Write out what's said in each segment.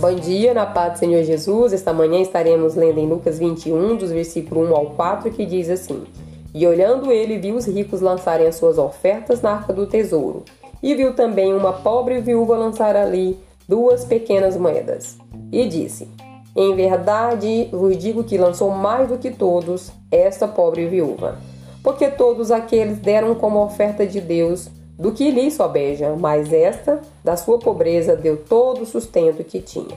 Bom dia, na paz do Senhor Jesus. Esta manhã estaremos lendo em Lucas 21, dos versículos 1 ao 4, que diz assim: E olhando ele, viu os ricos lançarem as suas ofertas na arca do tesouro, e viu também uma pobre viúva lançar ali duas pequenas moedas. E disse: Em verdade vos digo que lançou mais do que todos esta pobre viúva, porque todos aqueles deram como oferta de Deus do que lhe sobeja, mas esta, da sua pobreza, deu todo o sustento que tinha.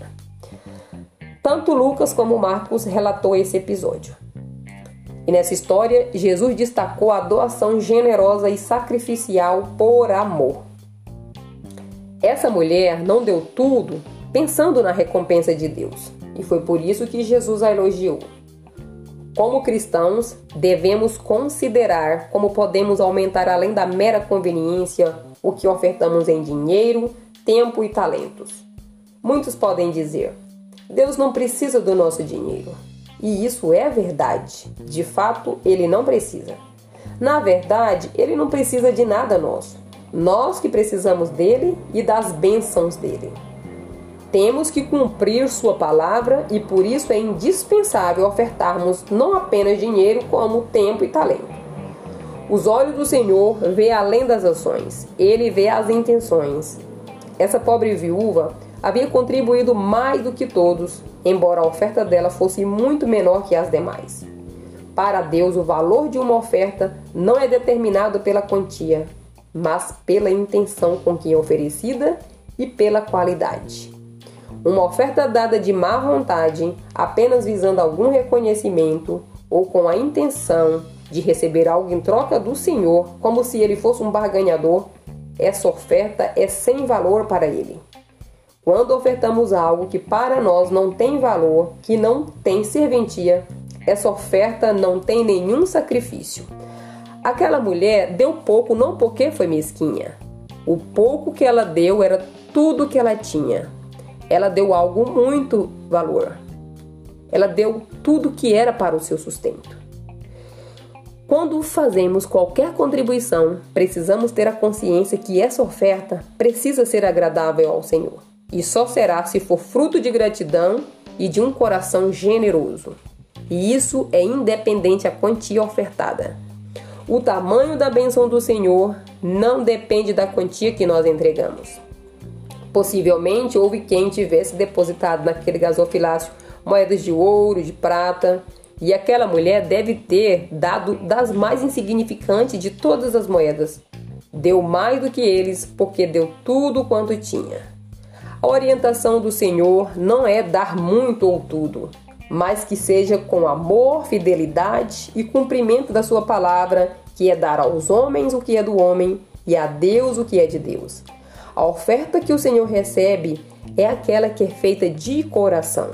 Tanto Lucas como Marcos relatou esse episódio. E nessa história, Jesus destacou a doação generosa e sacrificial por amor. Essa mulher não deu tudo pensando na recompensa de Deus, e foi por isso que Jesus a elogiou. Como cristãos, devemos considerar como podemos aumentar além da mera conveniência o que ofertamos em dinheiro, tempo e talentos. Muitos podem dizer: Deus não precisa do nosso dinheiro. E isso é verdade. De fato, ele não precisa. Na verdade, ele não precisa de nada nosso. Nós que precisamos dele e das bênçãos dele. Temos que cumprir Sua palavra e por isso é indispensável ofertarmos não apenas dinheiro, como tempo e talento. Os olhos do Senhor vê além das ações, ele vê as intenções. Essa pobre viúva havia contribuído mais do que todos, embora a oferta dela fosse muito menor que as demais. Para Deus, o valor de uma oferta não é determinado pela quantia, mas pela intenção com que é oferecida e pela qualidade. Uma oferta dada de má vontade, apenas visando algum reconhecimento ou com a intenção de receber algo em troca do Senhor, como se ele fosse um barganhador, essa oferta é sem valor para ele. Quando ofertamos algo que para nós não tem valor, que não tem serventia, essa oferta não tem nenhum sacrifício. Aquela mulher deu pouco não porque foi mesquinha. O pouco que ela deu era tudo que ela tinha ela deu algo muito valor. Ela deu tudo que era para o seu sustento. Quando fazemos qualquer contribuição, precisamos ter a consciência que essa oferta precisa ser agradável ao Senhor. E só será se for fruto de gratidão e de um coração generoso. E isso é independente a quantia ofertada. O tamanho da bênção do Senhor não depende da quantia que nós entregamos. Possivelmente houve quem tivesse depositado naquele gasofilácio moedas de ouro, de prata, e aquela mulher deve ter dado das mais insignificantes de todas as moedas. Deu mais do que eles, porque deu tudo quanto tinha. A orientação do Senhor não é dar muito ou tudo, mas que seja com amor, fidelidade e cumprimento da Sua palavra, que é dar aos homens o que é do homem e a Deus o que é de Deus. A oferta que o Senhor recebe é aquela que é feita de coração.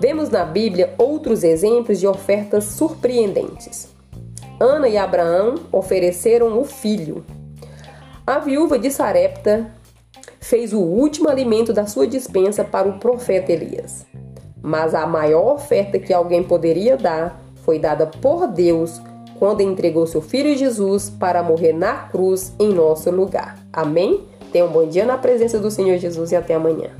Vemos na Bíblia outros exemplos de ofertas surpreendentes. Ana e Abraão ofereceram o filho. A viúva de Sarepta fez o último alimento da sua dispensa para o profeta Elias. Mas a maior oferta que alguém poderia dar foi dada por Deus quando entregou seu filho Jesus para morrer na cruz em nosso lugar. Amém? Tenha um bom dia na presença do Senhor Jesus e até amanhã.